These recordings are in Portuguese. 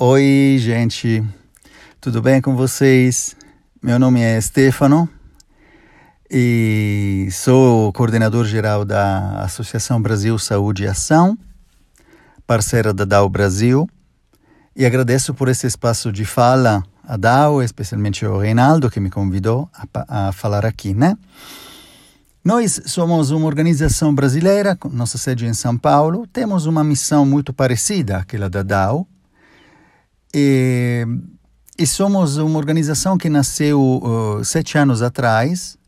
Oi, gente, tudo bem com vocês? Meu nome é Stefano e sou coordenador geral da Associação Brasil Saúde e Ação, parceira da DAO Brasil, e agradeço por esse espaço de fala a DAO, especialmente ao Reinaldo que me convidou a, a falar aqui, né? Nós somos uma organização brasileira, nossa sede em São Paulo, temos uma missão muito parecida àquela da DAO, e, e somos uma organização que nasceu uh, sete anos atrás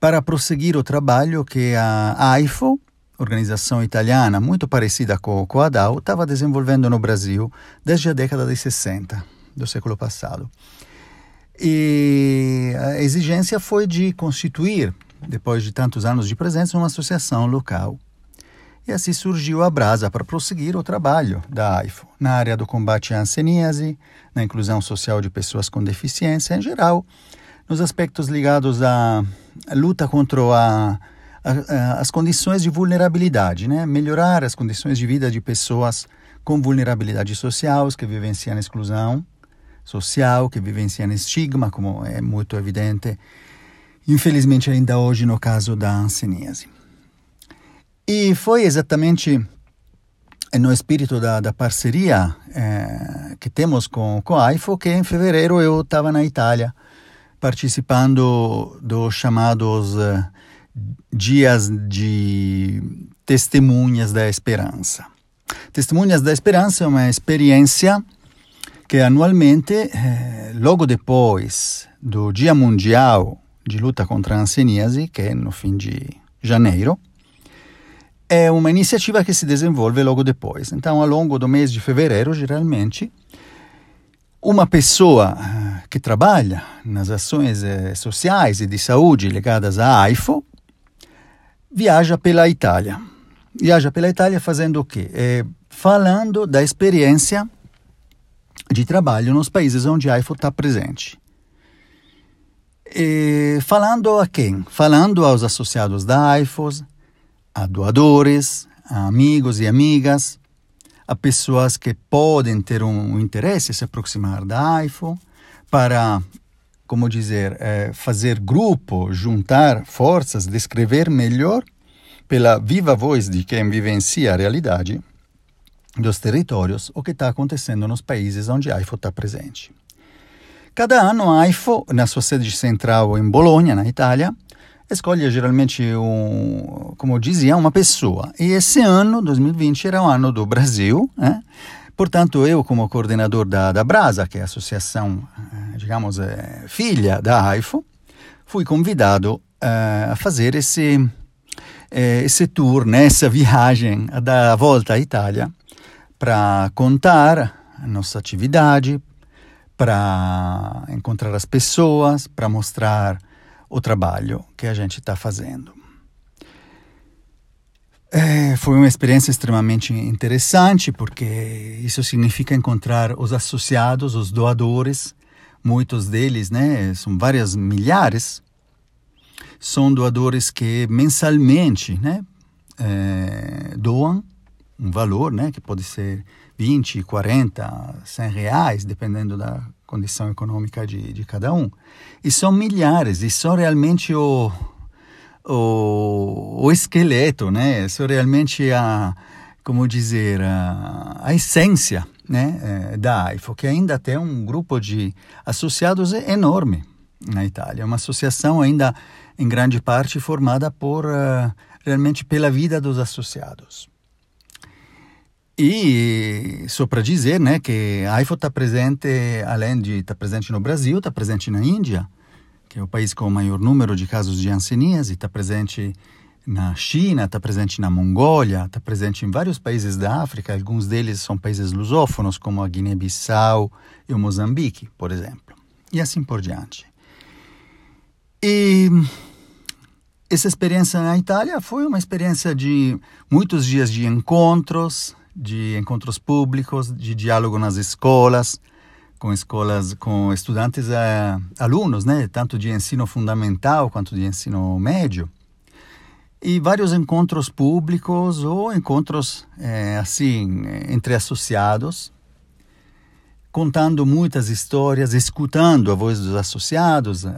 para prosseguir o trabalho que a AIFO, organização italiana muito parecida com, com a DAO, estava desenvolvendo no Brasil desde a década de 60 do século passado. E a exigência foi de constituir, depois de tantos anos de presença, uma associação local e assim surgiu a Brasa para prosseguir o trabalho da AIFO na área do combate à anseníase, na inclusão social de pessoas com deficiência em geral, nos aspectos ligados à luta contra a, a, a, as condições de vulnerabilidade, né? melhorar as condições de vida de pessoas com vulnerabilidade social, que vivenciam exclusão social, que vivenciam estigma, como é muito evidente, infelizmente ainda hoje no caso da anseníase. E foi exatamente no espírito da, da parceria eh, que temos com, com a AIFO que em fevereiro eu estava na Itália participando dos chamados eh, Dias de Testemunhas da Esperança. Testemunhas da Esperança é uma experiência que anualmente, eh, logo depois do Dia Mundial de Luta contra a Anseníase, que é no fim de janeiro, é uma iniciativa que se desenvolve logo depois. Então, ao longo do mês de fevereiro, geralmente, uma pessoa eh, que trabalha nas ações eh, sociais e de saúde ligadas à AIFO viaja pela Itália. Viaja pela Itália fazendo o quê? É, falando da experiência de trabalho nos países onde a AIFO está presente. E falando a quem? Falando aos associados da AIFOS, a doadores, a amigos e amigas, a pessoas que podem ter um interesse se aproximar da AIFO para, como dizer, é, fazer grupo, juntar forças, descrever melhor pela viva voz de quem vivencia a realidade dos territórios o que está acontecendo nos países onde a AIFO está presente. Cada ano a AIFO, na sua sede central em Bologna, na Itália, escolhe geralmente, um, como dizia, uma pessoa. E esse ano, 2020, era o ano do Brasil, né? Portanto, eu, como coordenador da, da Brasa, que é a associação, eh, digamos, é, filha da AIFO, fui convidado uh, a fazer esse, esse tour, né, essa viagem da volta à Itália, para contar a nossa atividade, para encontrar as pessoas, para mostrar o trabalho que a gente está fazendo. É, foi uma experiência extremamente interessante, porque isso significa encontrar os associados, os doadores, muitos deles, né, são várias milhares, são doadores que mensalmente né, é, doam um valor, né, que pode ser 20, 40, 100 reais, dependendo da condição econômica de, de cada um. E são milhares, e são realmente o, o, o esqueleto, né? São realmente a, como dizer, a, a essência né, é, da AIFO, que ainda tem um grupo de associados enorme na Itália. Uma associação ainda, em grande parte, formada por, uh, realmente pela vida dos associados. E só para dizer né, que a AIFO está presente, além de estar tá presente no Brasil, está presente na Índia, que é o país com o maior número de casos de hanseníase, está presente na China, está presente na Mongólia, está presente em vários países da África, alguns deles são países lusófonos, como a Guiné-Bissau e o Moçambique, por exemplo, e assim por diante. E essa experiência na Itália foi uma experiência de muitos dias de encontros, de encontros públicos, de diálogo nas escolas, com escolas, com estudantes, eh, alunos, né, tanto de ensino fundamental quanto de ensino médio, e vários encontros públicos ou encontros eh, assim entre associados contando muitas histórias, escutando a voz dos associados, uh,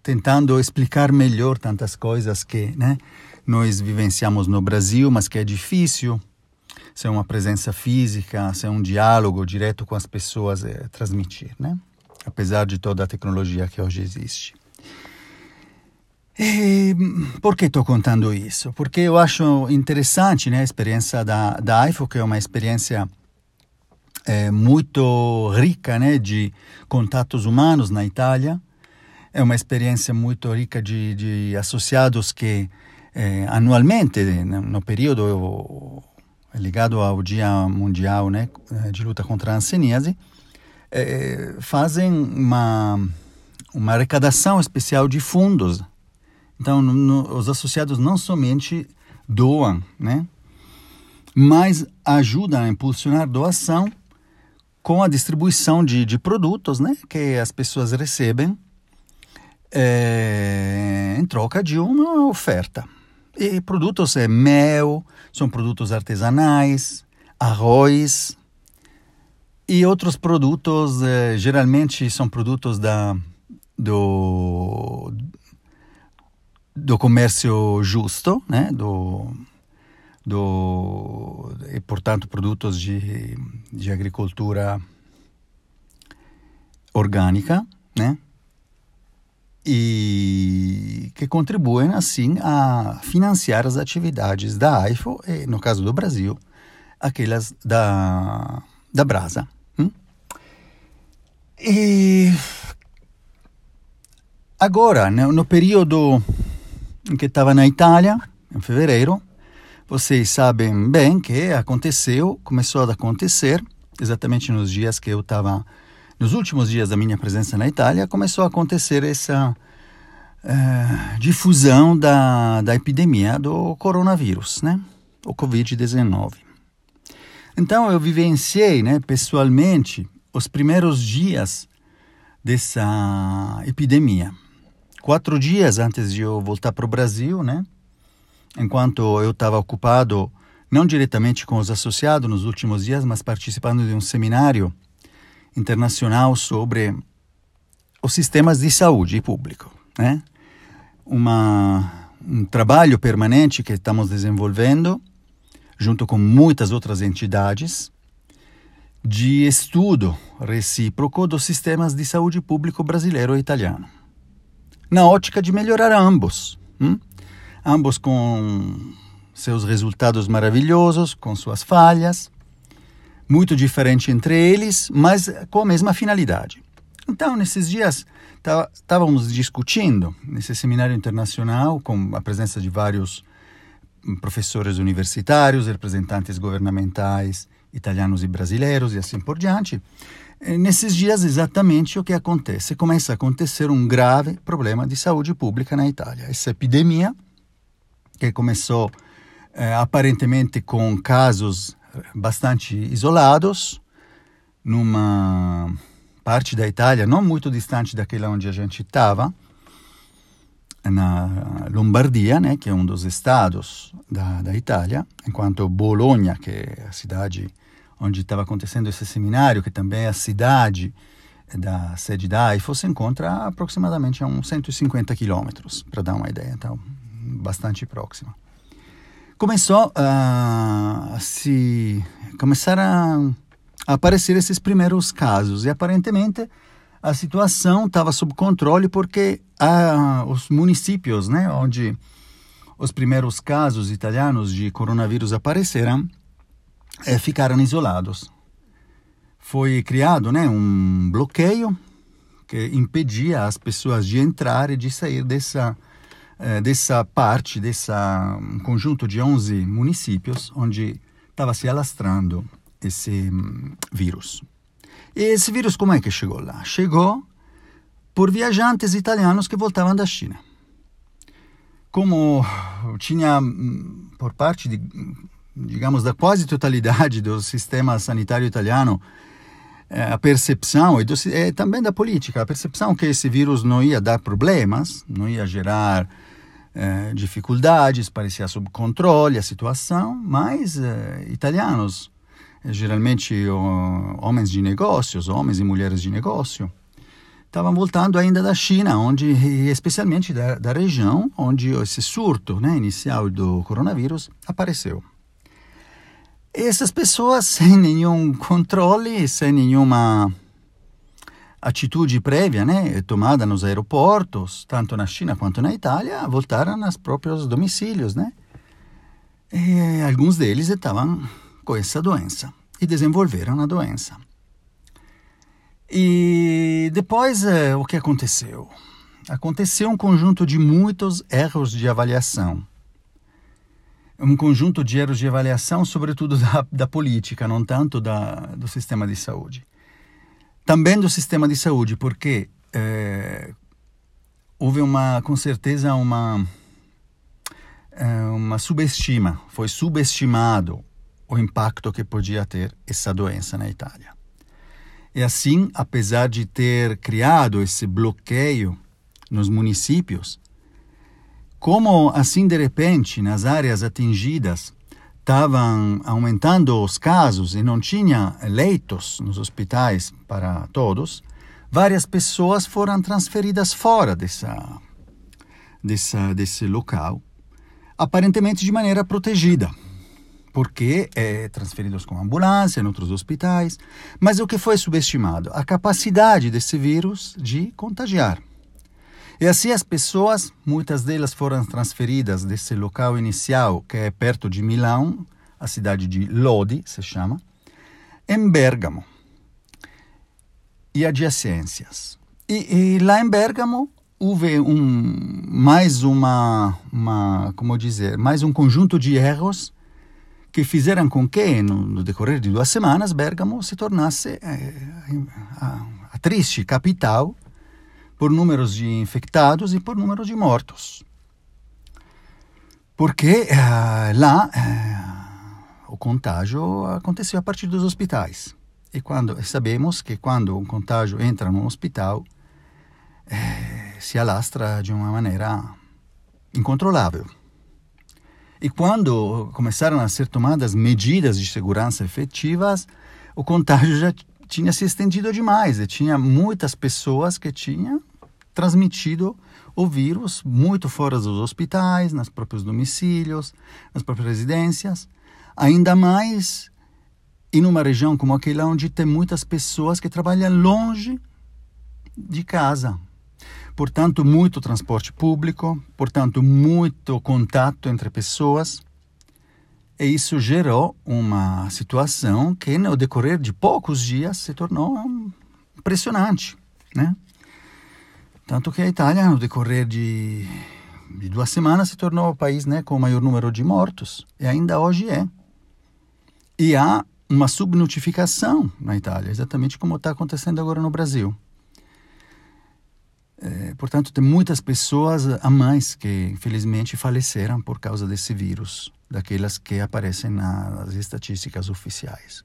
tentando explicar melhor tantas coisas que né, nós vivenciamos no Brasil, mas que é difícil ser uma presença física, ser um diálogo direto com as pessoas, é, transmitir, né? apesar de toda a tecnologia que hoje existe. E por que estou contando isso? Porque eu acho interessante né, a experiência da, da IFO, que é uma experiência é, muito rica né, de contatos humanos na Itália. É uma experiência muito rica de, de associados que é, anualmente, no período ligado ao Dia Mundial né, de Luta contra a Hanseníase, é, fazem uma, uma arrecadação especial de fundos então, no, no, os associados não somente doam, né? mas ajudam a impulsionar doação com a distribuição de, de produtos né? que as pessoas recebem é, em troca de uma oferta. E produtos é mel, são produtos artesanais, arroz e outros produtos, é, geralmente são produtos da, do, do comércio justo, né? do, do, e, portanto, produtos de, de agricultura orgânica, né? E que contribuem, assim, a financiar as atividades da AIFO e, no caso do Brasil, aquelas da, da Brasa. Hum? E agora, no, no período que estava na Itália, em fevereiro. Vocês sabem bem que aconteceu, começou a acontecer, exatamente nos dias que eu estava, nos últimos dias da minha presença na Itália, começou a acontecer essa uh, difusão da, da epidemia do coronavírus, né? O Covid-19. Então eu vivenciei, né, pessoalmente, os primeiros dias dessa epidemia quatro dias antes de eu voltar para o Brasil, né? Enquanto eu estava ocupado, não diretamente com os associados nos últimos dias, mas participando de um seminário internacional sobre os sistemas de saúde público, né? Uma, um trabalho permanente que estamos desenvolvendo, junto com muitas outras entidades, de estudo recíproco dos sistemas de saúde público brasileiro e italiano na ótica de melhorar ambos. Hum? Ambos com seus resultados maravilhosos, com suas falhas, muito diferente entre eles, mas com a mesma finalidade. Então, nesses dias, estávamos discutindo, nesse seminário internacional, com a presença de vários professores universitários, representantes governamentais italianos e brasileiros e assim por diante, nesses dias, exatamente o que acontece? Começa a acontecer um grave problema de saúde pública na Itália. Essa epidemia, que começou eh, aparentemente com casos bastante isolados, numa parte da Itália não muito distante daquela onde a gente estava, na Lombardia, né, que é um dos estados da, da Itália, enquanto Bologna, que é a cidade onde estava acontecendo esse seminário, que também é a cidade da sede da AIFO, se encontra aproximadamente a uns 150 quilômetros, para dar uma ideia, então bastante próxima. Começou a, se começar a, aparecer esses primeiros casos e aparentemente a situação estava sob controle porque os municípios, né, onde os primeiros casos italianos de coronavírus apareceram, é, ficaram isolados. Foi criado né, um bloqueio que impedia as pessoas de entrar e de sair dessa, é, dessa parte, desse um conjunto de 11 municípios onde estava se alastrando esse um, vírus. E esse vírus como é que chegou lá? Chegou por viajantes italianos que voltavam da China. Como tinha por parte de digamos, da quase totalidade do sistema sanitário italiano, é, a percepção, e do, é, também da política, a percepção que esse vírus não ia dar problemas, não ia gerar é, dificuldades, parecia sob controle a situação, mas é, italianos geralmente homens de negócios, homens e mulheres de negócio, estavam voltando ainda da China, onde especialmente da, da região onde esse surto né, inicial do coronavírus apareceu. Essas pessoas, sem nenhum controle, sem nenhuma atitude prévia né, tomada nos aeroportos, tanto na China quanto na Itália, voltaram aos próprios domicílios. Né? E alguns deles estavam com essa doença e desenvolveram a doença. E depois, eh, o que aconteceu? Aconteceu um conjunto de muitos erros de avaliação. Um conjunto de erros de avaliação, sobretudo da, da política, não tanto da, do sistema de saúde. Também do sistema de saúde, porque eh, houve uma, com certeza, uma, eh, uma subestima, foi subestimado o impacto que podia ter essa doença na Itália. E assim, apesar de ter criado esse bloqueio nos municípios, como assim de repente nas áreas atingidas estavam aumentando os casos e não tinha leitos nos hospitais para todos, várias pessoas foram transferidas fora dessa, dessa, desse local, aparentemente de maneira protegida porque é transferidos com ambulância em outros hospitais. Mas o que foi subestimado? A capacidade desse vírus de contagiar. E assim as pessoas, muitas delas foram transferidas desse local inicial, que é perto de Milão, a cidade de Lodi, se chama, em Bergamo e adjacências. E, e lá em Bergamo houve um, mais uma, uma, como dizer, mais um conjunto de erros que fizeram com que, no, no decorrer de duas semanas, Bergamo se tornasse eh, a, a triste capital por números de infectados e por números de mortos. Porque eh, lá eh, o contágio aconteceu a partir dos hospitais. E quando sabemos que quando um contágio entra num hospital, eh, se alastra de uma maneira incontrolável. E quando começaram a ser tomadas medidas de segurança efetivas, o contágio já tinha se estendido demais e tinha muitas pessoas que tinham transmitido o vírus muito fora dos hospitais, nos próprios domicílios, nas próprias residências, ainda mais em uma região como aquela onde tem muitas pessoas que trabalham longe de casa, portanto, muito transporte público, portanto, muito contato entre pessoas. E isso gerou uma situação que, no decorrer de poucos dias, se tornou impressionante, né? Tanto que a Itália, no decorrer de, de duas semanas, se tornou o país né, com o maior número de mortos, e ainda hoje é. E há uma subnotificação na Itália, exatamente como está acontecendo agora no Brasil. É, portanto, tem muitas pessoas a mais que, infelizmente, faleceram por causa desse vírus, daquelas que aparecem nas estatísticas oficiais.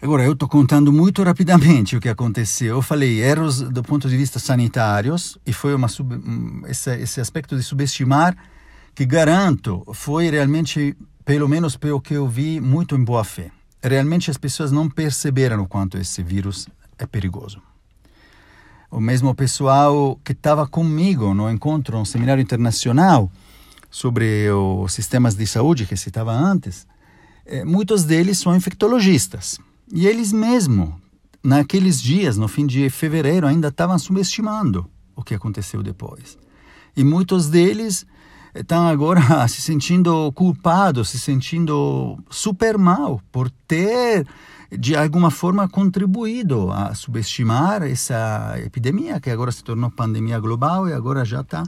Agora, eu estou contando muito rapidamente o que aconteceu. Eu falei erros do ponto de vista sanitários, e foi uma sub, esse, esse aspecto de subestimar, que garanto, foi realmente, pelo menos pelo que eu vi, muito em boa fé. Realmente as pessoas não perceberam o quanto esse vírus é perigoso o mesmo pessoal que estava comigo no encontro, um seminário internacional sobre os sistemas de saúde que citava antes, eh, muitos deles são infectologistas. E eles mesmo, naqueles dias, no fim de fevereiro, ainda estavam subestimando o que aconteceu depois. E muitos deles estão agora se sentindo culpados, se sentindo super mal por ter de alguma forma contribuído a subestimar essa epidemia que agora se tornou pandemia global e agora já está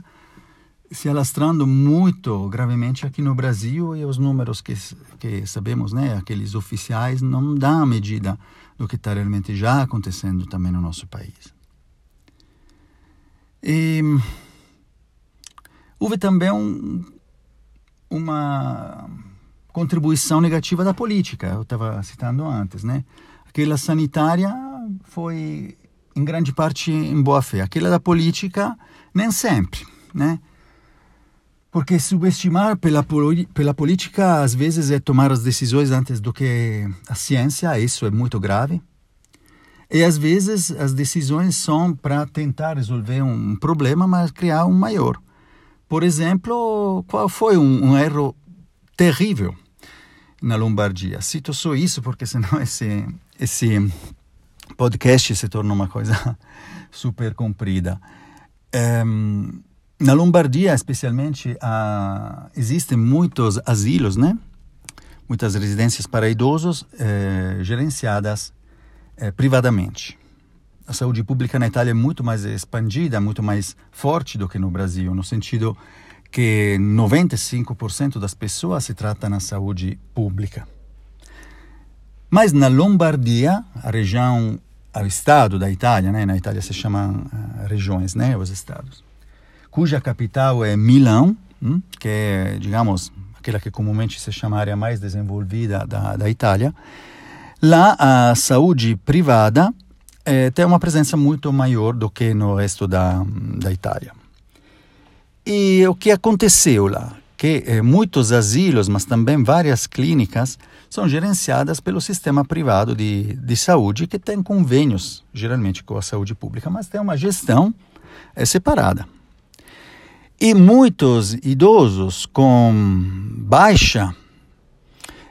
se alastrando muito gravemente aqui no Brasil e os números que, que sabemos, né, aqueles oficiais, não dão a medida do que está realmente já acontecendo também no nosso país. E houve também um, uma contribuição negativa da política, eu estava citando antes, né? Aquela sanitária foi em grande parte em boa fé, aquela da política nem sempre, né? Porque subestimar pela, pela política às vezes é tomar as decisões antes do que a ciência, isso é muito grave. E às vezes as decisões são para tentar resolver um problema, mas criar um maior. Por exemplo, qual foi um, um erro terrível na Lombardia? Cito só isso porque senão esse, esse podcast se torna uma coisa super comprida. Um, na Lombardia, especialmente, uh, existem muitos asilos, né? Muitas residências para idosos eh, gerenciadas eh, privadamente. A saúde pública na Itália é muito mais expandida, muito mais forte do que no Brasil, no sentido que 95% das pessoas se tratam na saúde pública. Mas na Lombardia, a região, o estado da Itália, né? na Itália se chamam uh, regiões, né? os estados cuja capital é Milão, hum, que é, digamos, aquela que comumente se chama área mais desenvolvida da, da Itália, lá a saúde privada eh, tem uma presença muito maior do que no resto da, da Itália. E o que aconteceu lá? Que eh, muitos asilos, mas também várias clínicas, são gerenciadas pelo sistema privado de, de saúde, que tem convênios, geralmente, com a saúde pública, mas tem uma gestão é, separada. E muitos idosos com baixa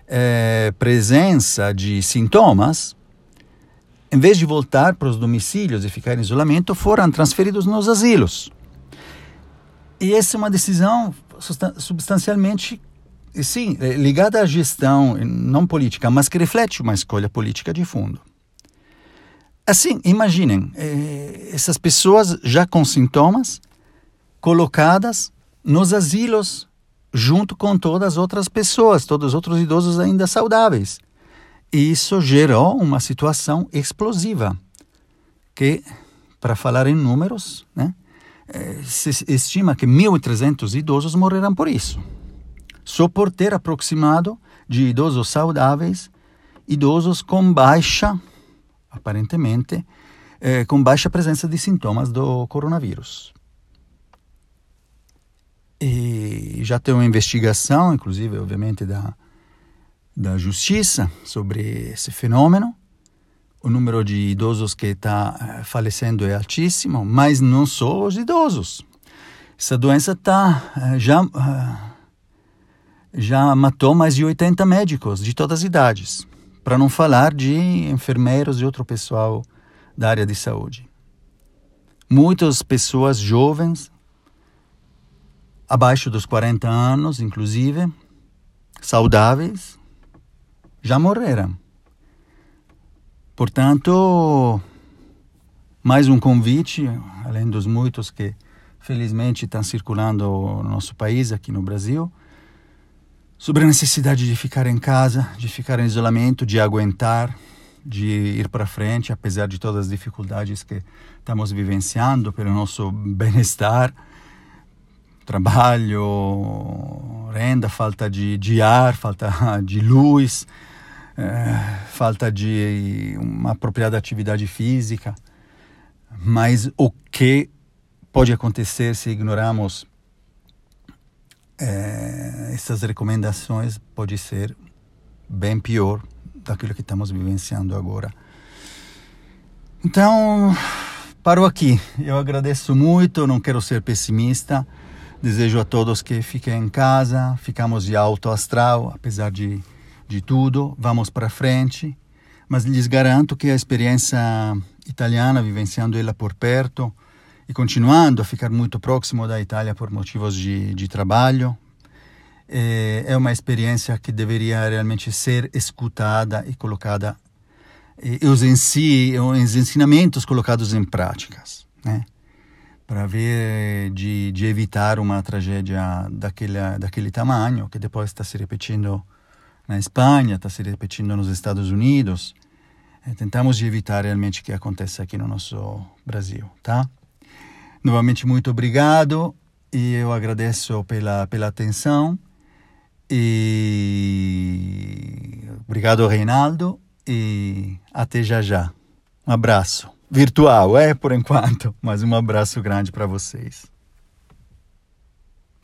é, presença de sintomas, em vez de voltar para os domicílios e ficar em isolamento, foram transferidos nos asilos. E essa é uma decisão substancialmente, sim, é, ligada à gestão não política, mas que reflete uma escolha política de fundo. Assim, imaginem, eh, essas pessoas já com sintomas colocadas nos asilos junto com todas as outras pessoas, todos os outros idosos ainda saudáveis. E isso gerou uma situação explosiva, que, para falar em números, né, eh, se estima que 1.300 idosos morreram por isso. Só por ter aproximado de idosos saudáveis, idosos com baixa, aparentemente, eh, com baixa presença de sintomas do coronavírus. E já tem uma investigação, inclusive, obviamente, da, da justiça sobre esse fenômeno. O número de idosos que está eh, falecendo é altíssimo, mas não só os idosos. Essa doença tá, eh, já, eh, já matou mais de 80 médicos de todas as idades, para não falar de enfermeiros e outro pessoal da área de saúde. Muitas pessoas jovens abaixo dos 40 anos, inclusive, saudáveis, já morreram. Portanto, mais um convite, além dos muitos que felizmente estão circulando no nosso país, aqui no Brasil, sobre a necessidade de ficar em casa, de ficar em isolamento, de aguentar, de ir para frente, apesar de todas as dificuldades que estamos vivenciando pelo nosso bem-estar trabalho, renda, falta de, de ar, falta de luz, é, falta de uma apropriada atividade física. Mas o que pode acontecer se ignoramos é, essas recomendações pode ser bem pior daquilo que estamos vivenciando agora. Então, paro aqui. Eu agradeço muito, não quero ser pessimista. Desejo a todos que fiquem em casa, ficamos de alto astral, apesar de, de tudo, vamos para frente. Mas lhes garanto que a experiência italiana, vivenciando ela por perto e continuando a ficar muito próximo da Itália por motivos de, de trabalho, é, é uma experiência que deveria realmente ser escutada e colocada, e os, ensi, os ensinamentos colocados em práticas. Né? Para ver de, de, evitar uma tragédia daquele, daquele tamanho, que depois está se repetindo na Espanha, está se repetindo nos Estados Unidos. E tentamos de evitar realmente que aconteça aqui no nosso Brasil, tá? Novamente, muito obrigado e eu agradeço pela, pela atenção. E obrigado, Reinaldo, e até já já. Um abraço virtual, é por enquanto, mas um abraço grande para vocês.